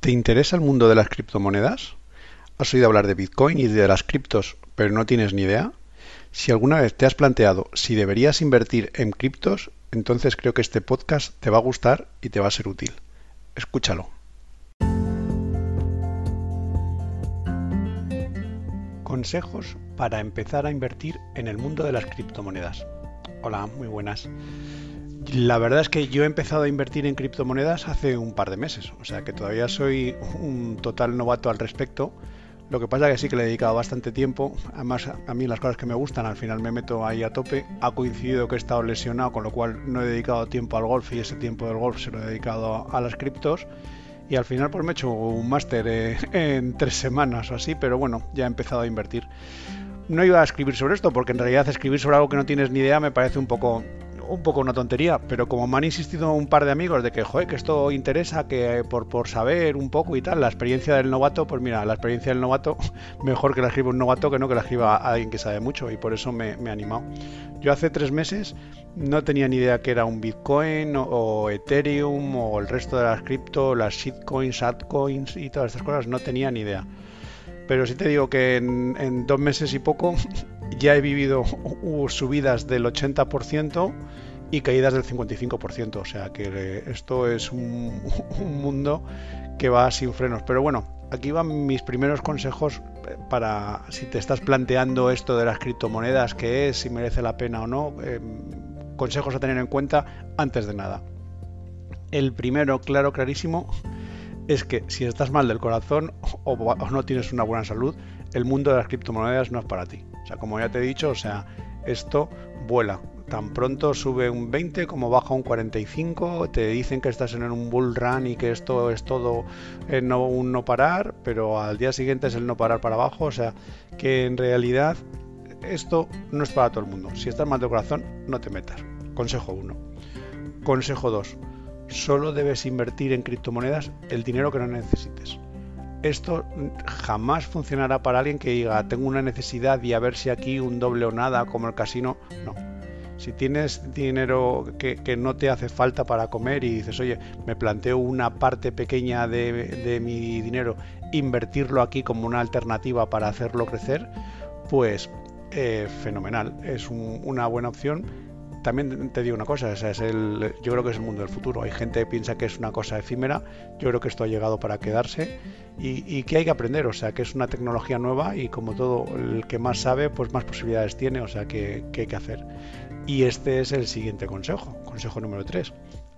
¿Te interesa el mundo de las criptomonedas? ¿Has oído hablar de Bitcoin y de las criptos, pero no tienes ni idea? Si alguna vez te has planteado si deberías invertir en criptos, entonces creo que este podcast te va a gustar y te va a ser útil. Escúchalo. Consejos para empezar a invertir en el mundo de las criptomonedas. Hola, muy buenas. La verdad es que yo he empezado a invertir en criptomonedas hace un par de meses, o sea que todavía soy un total novato al respecto. Lo que pasa es que sí que le he dedicado bastante tiempo. Además, a mí las cosas que me gustan, al final me meto ahí a tope. Ha coincidido que he estado lesionado, con lo cual no he dedicado tiempo al golf y ese tiempo del golf se lo he dedicado a las criptos. Y al final pues me he hecho un máster eh, en tres semanas o así, pero bueno, ya he empezado a invertir. No iba a escribir sobre esto porque en realidad escribir sobre algo que no tienes ni idea me parece un poco un poco una tontería, pero como me han insistido un par de amigos de que, joder, que esto interesa, que por, por saber un poco y tal, la experiencia del novato, pues mira, la experiencia del novato, mejor que la escriba un novato que no que la escriba alguien que sabe mucho, y por eso me, me he animado. Yo hace tres meses no tenía ni idea que era un Bitcoin o, Ethereum o el resto de las cripto, las shitcoins, altcoins y todas estas cosas, no tenía ni idea. Pero sí te digo que en, en dos meses y poco ya he vivido subidas del 80% y caídas del 55%. O sea que esto es un, mundo que va sin frenos. Pero bueno, aquí van mis primeros consejos para si te estás planteando esto de las criptomonedas, qué es, si merece la pena o no. Em, consejos a tener en cuenta antes de nada. El primero, claro, clarísimo, es que si estás mal del corazón o no tienes una buena salud, el mundo de las criptomonedas no es para ti. Sea, como ya te he dicho, o sea, esto vuela. Tan pronto sube un 20 como baja un 45, te dicen que estás en un bull run y que esto es todo eh, no, un no parar, pero al día siguiente es el no parar para abajo, o sea que en realidad esto no es para todo el mundo. Si estás mal de corazón, no te metas. Consejo 1. Consejo 2. Solo debes invertir en criptomonedas el dinero que no necesites esto jamás funcionará para alguien que diga tengo una necesidad y a ver si aquí un doble o nada como el casino. No. Si tienes dinero que, no te hace falta para comer y dices, oye, me planteo una parte pequeña de, mi dinero, invertirlo aquí como una alternativa para hacerlo crecer, pues eh, fenomenal. Es una buena opción también te digo una cosa, es el, yo creo que es el mundo del futuro. Hay gente que piensa que es una cosa efímera, yo creo que esto ha llegado para quedarse y, que hay que aprender, o sea, que es una tecnología nueva y como todo, el que más sabe, pues más posibilidades tiene, o sea, que, hay que hacer. Y este es el siguiente consejo, consejo número 3.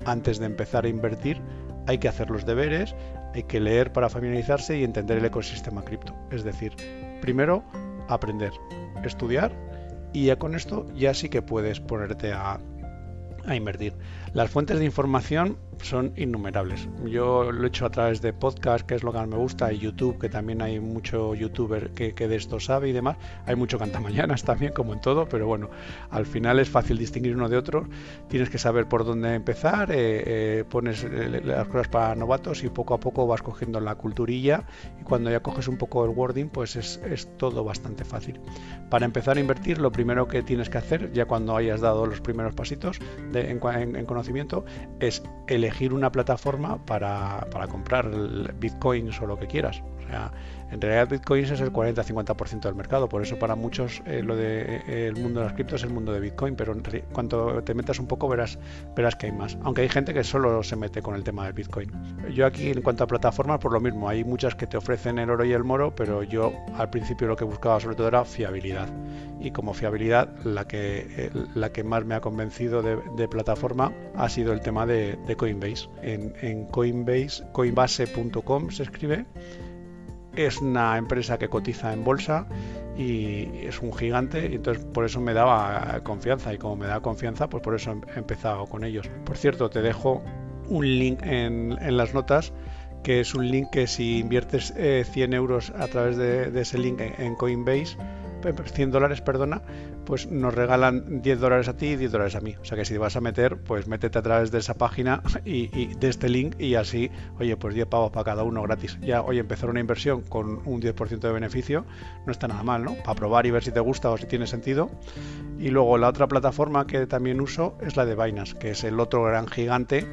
Antes de empezar a invertir, hay que hacer los deberes, hay que leer para familiarizarse y entender el ecosistema cripto. Es decir, primero, aprender, estudiar y ya con esto ya sí que puedes ponerte a, a invertir. Las fuentes de información son innumerables. Yo lo he hecho a través de podcast, que es lo que más me gusta, y YouTube, que también hay mucho youtuber que, de esto sabe y demás. Hay mucho cantamañanas también, como en todo, pero bueno, al final es fácil distinguir uno de otro. Tienes que saber por dónde empezar, eh, eh, pones eh, las cosas para novatos y poco a poco vas cogiendo la culturilla y cuando ya coges un poco el wording, pues es, todo bastante fácil. Para empezar a invertir, lo primero que tienes que hacer, ya cuando hayas dado los primeros pasitos en, en conocimiento, es elegir una plataforma para, para comprar bitcoins o lo que quieras. En realidad bitcoins es el 40-50% del mercado, por eso para muchos eh, lo de eh, el mundo de las criptos es el mundo de bitcoin, pero cuando te metas un poco verás, verás que hay más. Aunque hay gente que solo se mete con el tema del bitcoin. Yo aquí en cuanto a plataformas, por lo mismo, hay muchas que te ofrecen el oro y el moro, pero yo al principio lo que buscaba sobre todo era fiabilidad. Y como fiabilidad, la que, eh, la que más me ha convencido de, plataforma ha sido el tema de, Coinbase. En, en Coinbase, coinbase.com se escribe es una empresa que cotiza en bolsa y es un gigante y entonces por eso me daba confianza y como me da confianza pues por eso he empezado con ellos. Por cierto, te dejo un link en, las notas que es un link que si inviertes 100 eh, euros a través de, ese link en Coinbase 100 dólares, perdona, pues nos regalan 10 dólares a ti y 10 dólares a mí. O sea que si vas a meter, pues métete a través de esa página y, de este link y así, oye, pues 10 pavos para cada uno gratis. Ya, oye, empezar una inversión con un 10% de beneficio no está nada mal, ¿no? Para probar y ver si te gusta o si tiene sentido. Y luego la otra plataforma que también uso es la de Binance, que es el otro gran gigante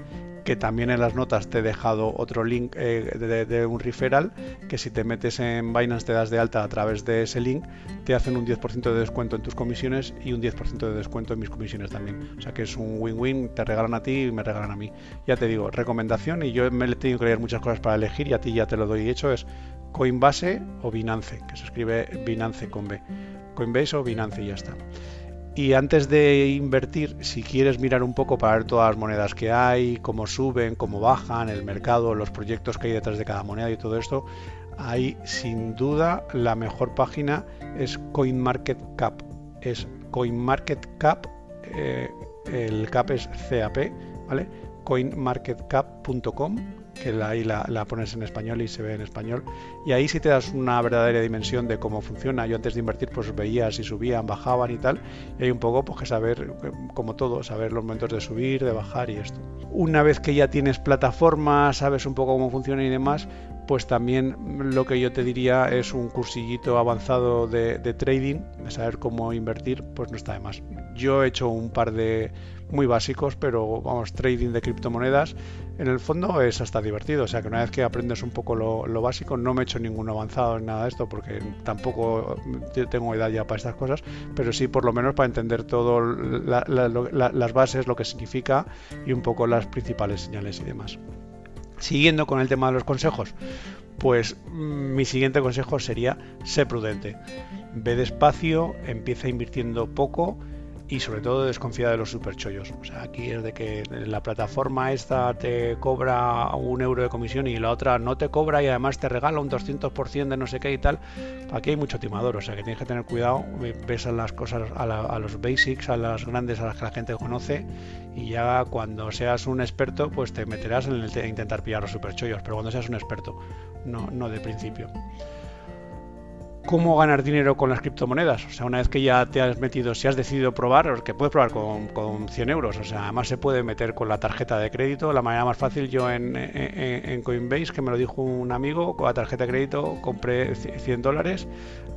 que también en las notas te he dejado otro link eh, de, un referral, que si te metes en Binance te das de alta a través de ese link, te hacen un 10% de descuento en tus comisiones y un 10% de descuento en mis comisiones también. O sea que es un win-win, te regalan a ti y me regalan a mí. Ya te digo, recomendación y yo me he tenido que leer muchas cosas para elegir y a ti ya te lo doy hecho, es Coinbase o Binance, que se escribe Binance con B. Coinbase o Binance y ya está. Y antes de invertir, si quieres mirar un poco para ver todas las monedas que hay, cómo suben, cómo bajan, el mercado, los proyectos que hay detrás de cada moneda y todo esto, ahí sin duda la mejor página es CoinMarketCap. Es CoinMarketCap, eh, el cap es CAP, ¿vale? CoinMarketCap.com que ahí la, pones en español y se ve en español. Y ahí sí te das una verdadera dimensión de cómo funciona. Yo antes de invertir pues veía si subían, bajaban y tal. Y hay un poco pues que saber, como todo, saber los momentos de subir, de bajar y esto. Una vez que ya tienes plataforma, sabes un poco cómo funciona y demás, pues también lo que yo te diría es un cursillito avanzado de, de trading, de saber cómo invertir, pues no está de más. Yo he hecho un par de muy básicos, pero vamos, trading de criptomonedas, en el fondo es hasta divertido. O sea que una vez que aprendes un poco lo, básico, no me he hecho ningún avanzado en nada de esto, porque tampoco tengo edad ya para estas cosas, pero sí por lo menos para entender todo las bases, lo que significa y un poco las principales señales y demás. Siguiendo con el tema de los consejos, pues mm, mi siguiente consejo sería ser prudente. Ve despacio, empieza invirtiendo poco y sobre todo desconfía de los superchollos. O sea, aquí es de que la plataforma esta te cobra un euro de comisión y la otra no te cobra y además te regala un 200% de no sé qué y tal. Aquí hay mucho timador, o sea que tienes que tener cuidado, ves a las cosas, a, los basics, a las grandes, a las que la gente conoce y ya cuando seas un experto pues te meterás en el intentar pillar los superchollos, pero cuando seas un experto, no, no de principio cómo ganar dinero con las criptomonedas. O sea, una vez que ya te has metido, si has decidido probar, que puedes probar con, con 100 euros. O sea, además se puede meter con la tarjeta de crédito. La manera más fácil, yo en, Coinbase, que me lo dijo un amigo, con la tarjeta de crédito compré 100 dólares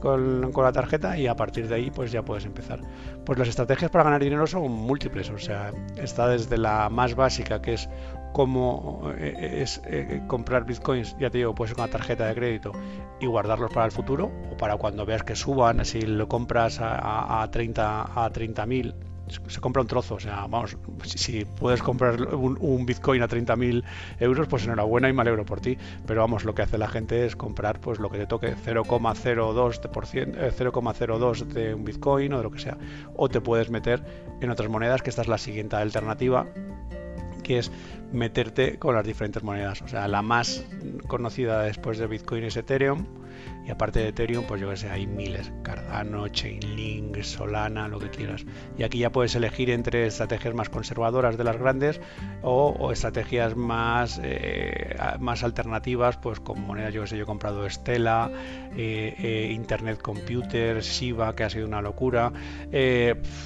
con, con, la tarjeta y a partir de ahí pues ya puedes empezar. Pues las estrategias para ganar dinero son múltiples. O sea, está desde la más básica, que es cómo eh, es eh, comprar bitcoins, ya te digo, puede ser con la tarjeta de crédito y guardarlos para el futuro o para cuando veas que suban, si lo compras a, a 30 a 30.000 se compra un trozo, o sea, vamos, si, puedes comprar un, Bitcoin a 30.000 euros, pues enhorabuena y me alegro por ti, pero vamos, lo que hace la gente es comprar pues lo que te toque, 0,02 0,02 eh, de un Bitcoin o de lo que sea, o te puedes meter en otras monedas, que esta es la siguiente alternativa, que es meterte con las diferentes monedas. O sea, la más conocida después de Bitcoin es Ethereum y aparte de Ethereum, pues yo que sé, hay miles. Cardano, Chainlink, Solana, lo que quieras. Y aquí ya puedes elegir entre estrategias más conservadoras de las grandes o, estrategias más, eh, más alternativas, pues con monedas, yo que sé, yo he comprado Stella, eh, eh, Internet Computer, Shiba, que ha sido una locura,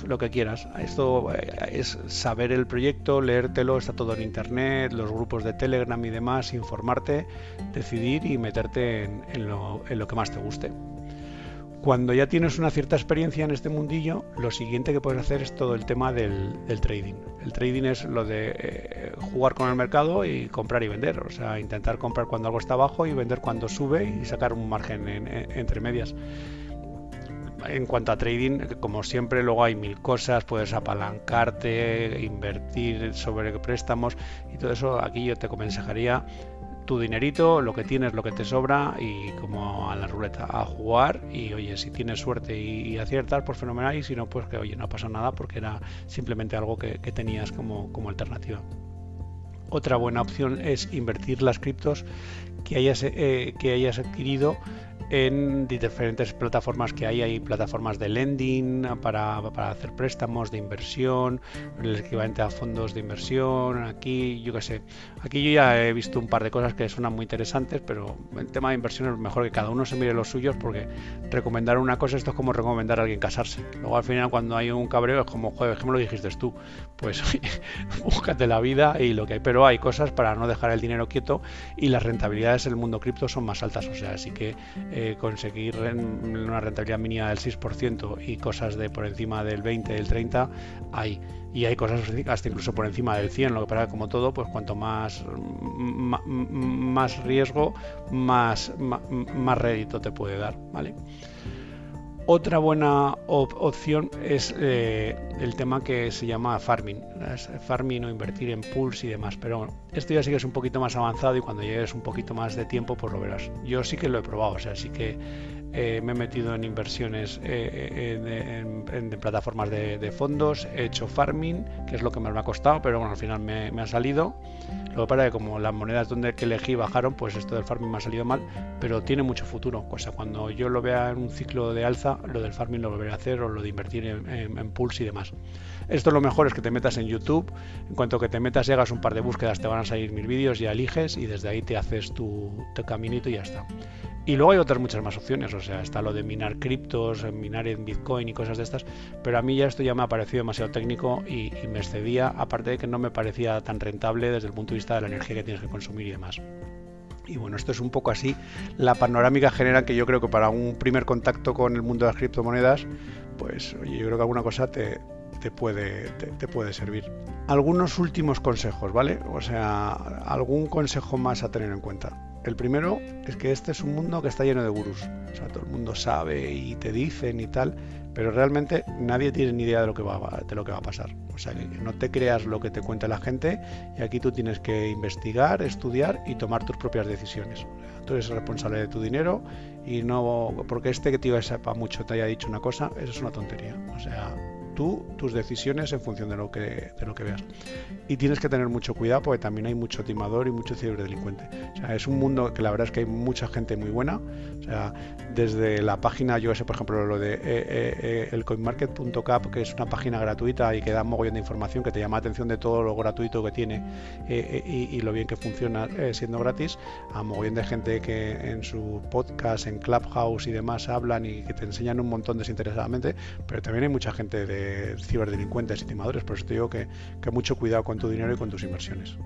lo que quieras. Esto es saber el proyecto, leértelo, está todo en Internet, los grupos de Telegram y demás, informarte, decidir y meterte en lo lo que más te guste. Cuando ya tienes una cierta experiencia en este mundillo, lo siguiente que puedes hacer es todo el tema del, trading. El trading es lo de eh, jugar con el mercado y comprar y vender. O sea, intentar comprar cuando algo está abajo y vender cuando sube y sacar un margen entre medias en cuanto a trading, como siempre, luego hay mil cosas, puedes apalancarte, invertir sobre préstamos y todo eso. Aquí yo te aconsejaría tu dinerito, lo que tienes, lo que te sobra y como a la ruleta, a jugar y oye, si tienes suerte y, aciertas, pues fenomenal y si no, pues que oye, no pasa nada porque era simplemente algo que, tenías como, como alternativa. Otra buena opción es invertir las criptos que hayas, eh, que hayas adquirido en diferentes plataformas que hay. Hay plataformas de lending para, para, hacer préstamos de inversión, el equivalente a fondos de inversión. Aquí, yo qué sé, aquí yo ya he visto un par de cosas que suenan muy interesantes, pero el tema de inversión es mejor que cada uno se mire los suyos porque recomendar una cosa, esto es como recomendar a alguien casarse. Luego al final cuando hay un cabreo es como, joder, ¿qué me lo dijiste tú? Pues búscate la vida y lo que hay. Pero hay cosas para no dejar el dinero quieto y las rentabilidades en el mundo cripto son más altas. O sea, así que eh, conseguir una rentabilidad mínima del 6% y cosas de por encima del 20, del 30, hay. Y hay cosas hasta incluso por encima del 100, lo que pasa como todo, pues cuanto más, más riesgo, más, más rédito te puede dar, ¿vale? Otra buena opción es eh, el tema que se llama farming, farming o invertir en pools y demás. Pero bueno, esto ya sí que es un poquito más avanzado y cuando llegues un poquito más de tiempo, pues lo verás. Yo sí que lo he probado, o sea, sí que eh, me he metido en inversiones eh, en, plataformas de, fondos, he hecho farming, que es lo que más me ha costado, pero bueno, al final me, me ha salido. Lo que pasa es que como las monedas donde que elegí bajaron, pues esto del farming me ha salido mal, pero tiene mucho futuro. O sea, cuando yo lo vea en un ciclo de alza, lo del farming lo volveré a hacer o lo de invertir en, en, pools y demás. Esto lo mejor es que te metas en YouTube. En cuanto que te metas y hagas un par de búsquedas, te van a salir mil vídeos, ya eliges y desde ahí te haces tu, tu caminito y ya está. Y luego hay otras muchas más opciones, o sea, está lo de minar criptos, minar en Bitcoin y cosas de estas, pero a mí ya esto ya me ha parecido demasiado técnico y, me excedía, aparte de que no me parecía tan rentable desde el punto de vista de la energía que tienes que consumir y demás. Y bueno, esto es un poco así la panorámica general que yo creo que para un primer contacto con el mundo de las criptomonedas, pues oye, yo creo que alguna cosa te, te puede, te, puede servir. Algunos últimos consejos, ¿vale? O sea, algún consejo más a tener en cuenta. El primero es que este es un mundo que está lleno de gurús. O sea, todo el mundo sabe y te dicen y tal, pero realmente nadie tiene ni idea de lo que va, de lo que va a pasar. O sea, que no te creas lo que te cuenta la gente y aquí tú tienes que investigar, estudiar y tomar tus propias decisiones. Tú eres responsable de tu dinero y no porque este que te iba a mucho te haya dicho una cosa, eso es una tontería. O sea, tú tus decisiones en función de lo que, de lo que veas. Y tienes que tener mucho cuidado porque también hay mucho timador y mucho ciberdelincuente. O sea, es un mundo que la verdad es que hay mucha gente muy buena. O sea, desde la página, yo sé, por ejemplo, lo de eh, eh, eh, el coinmarket.cap, que es una página gratuita y que da un mogollón de información que te llama la atención de todo lo gratuito que tiene y, lo bien que funciona siendo gratis, a mogollón de gente que en su podcast, en Clubhouse y demás hablan y que te enseñan un montón desinteresadamente, pero también hay mucha gente de ciberdelincuentes y timadores. Por eso te digo que, mucho cuidado con tu dinero y con tus inversiones.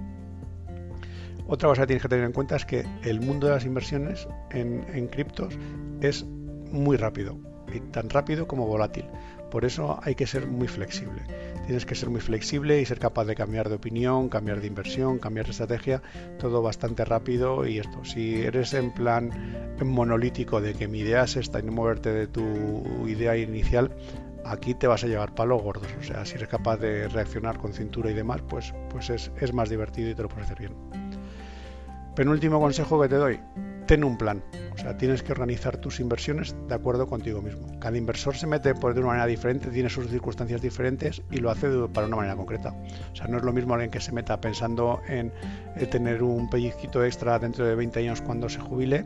Otra cosa que tienes que tener en cuenta es que el mundo de las inversiones en, en criptos es muy rápido, y tan rápido como volátil. Por eso hay que ser muy flexible. Tienes que ser muy flexible y ser capaz de cambiar de opinión, cambiar de inversión, cambiar de estrategia, todo bastante rápido y esto. Si eres en plan monolítico de que mi idea es esta y no moverte de tu idea inicial, aquí te vas a llevar palos gordos. O sea, si eres capaz de reaccionar con cintura y demás, pues, pues es, es más divertido y te lo puedes hacer bien. Penúltimo consejo que te doy, ten un plan. O sea, tienes que organizar tus inversiones de acuerdo contigo mismo. Cada inversor se mete por de una manera diferente, tiene sus circunstancias diferentes y lo hace para una manera concreta. O sea, no es lo mismo alguien que se meta pensando en tener un pellizquito extra dentro de 20 años cuando se jubile,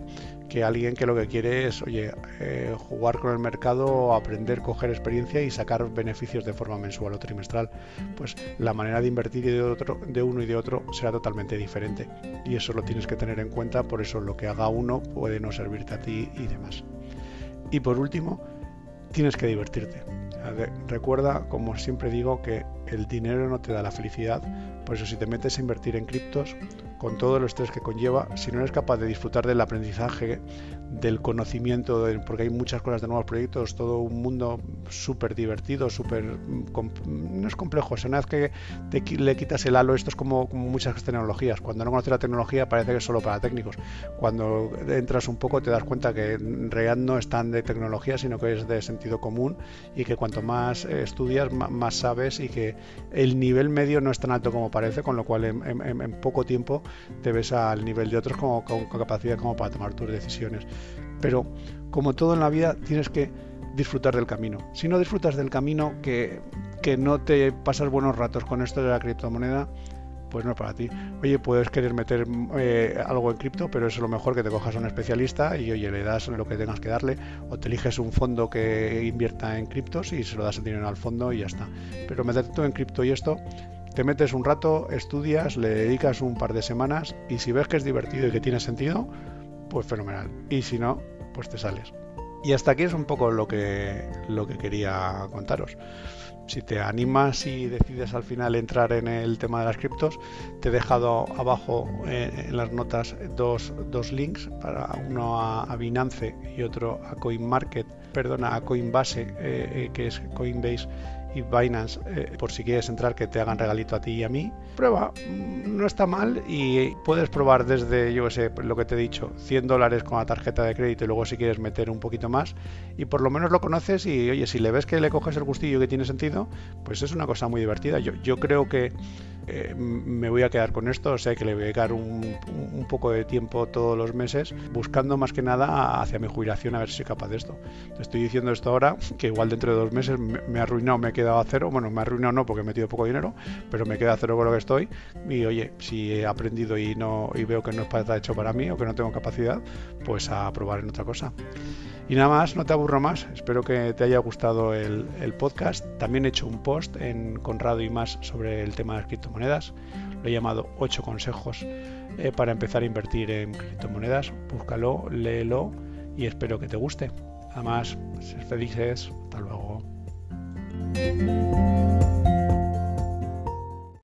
que alguien que lo que quiere es, oye, eh, jugar con el mercado, aprender, coger experiencia y sacar beneficios de forma mensual o trimestral. Pues la manera de invertir de, de uno y de otro será totalmente diferente. Y eso lo tienes que tener en cuenta, por eso lo que haga uno puede no servirte a ti y demás. Y por último, tienes que divertirte. Recuerda, como siempre digo, que el dinero no te da la felicidad, por eso si te metes a invertir en criptos, con todo el estrés que conlleva, si no eres capaz de disfrutar del aprendizaje, del conocimiento, porque hay muchas cosas de nuevos proyectos, todo un mundo súper divertido, súper... no es complejo, o sea, una vez que te, le quitas el halo, esto es como, muchas tecnologías, cuando no conoces la tecnología parece que es solo para técnicos, cuando entras un poco te das cuenta que en realidad no es tan de tecnología, sino que es de sentido común y que cuanto más eh, estudias, más, sabes y que el nivel medio no es tan alto como parece, con lo cual en poco tiempo te ves al nivel de otros como, con, capacidad como para tomar tus decisiones. Pero como todo en la vida tienes que disfrutar del camino. Si no disfrutas del camino, que, que no te pasas buenos ratos con esto de la criptomoneda, pues no es para ti. Oye, puedes querer meter eh, algo en cripto, pero es lo mejor que te cojas a un especialista y oye, le das lo que tengas que darle, o te eliges un fondo que invierta en criptos y se lo das el dinero al fondo y ya está. Pero meterte todo en cripto y esto te metes un rato, estudias, le dedicas un par de semanas y si ves que es divertido y que tiene sentido, pues fenomenal. Y si no, pues te sales. Y hasta aquí es un poco lo que, lo que quería contaros. si te animas y decides al final entrar en el tema de las criptos, te he dejado abajo eh, en las notas dos, dos, links, para uno a, Binance y otro a CoinMarket, perdona, a Coinbase, eh, eh, que es Coinbase y Binance, eh, por si quieres entrar, que te hagan regalito a ti y a mí. Prueba, mm, no está mal y puedes probar desde, yo sé, lo que te he dicho, 100 dólares con la tarjeta de crédito y luego si quieres meter un poquito más y por lo menos lo conoces y oye, si le ves que le coges el gustillo que tiene sentido, pues es una cosa muy divertida. Yo, yo creo que eh, me voy a quedar con esto, o sea que le voy a dedicar un, poco de tiempo todos los meses buscando más que nada hacia mi jubilación a ver si soy capaz de esto. Te estoy diciendo esto ahora, que igual dentro de dos meses me, me arruinado, me he quedado a cero, bueno, me he arruinado no porque he metido poco dinero, pero me queda cero con lo que estoy y oye, si he aprendido y, no, y veo que no está hecho para mí o que no tengo capacidad, pues a probar en otra cosa. Y nada más, no te aburro más. Espero que te haya gustado el, podcast. También he hecho un post en Conrado y más sobre el tema de las criptomonedas. Lo he llamado 8 consejos eh, para empezar a invertir en criptomonedas. Búscalo, léelo y espero que te guste. Además, ser felices. Hasta luego. Música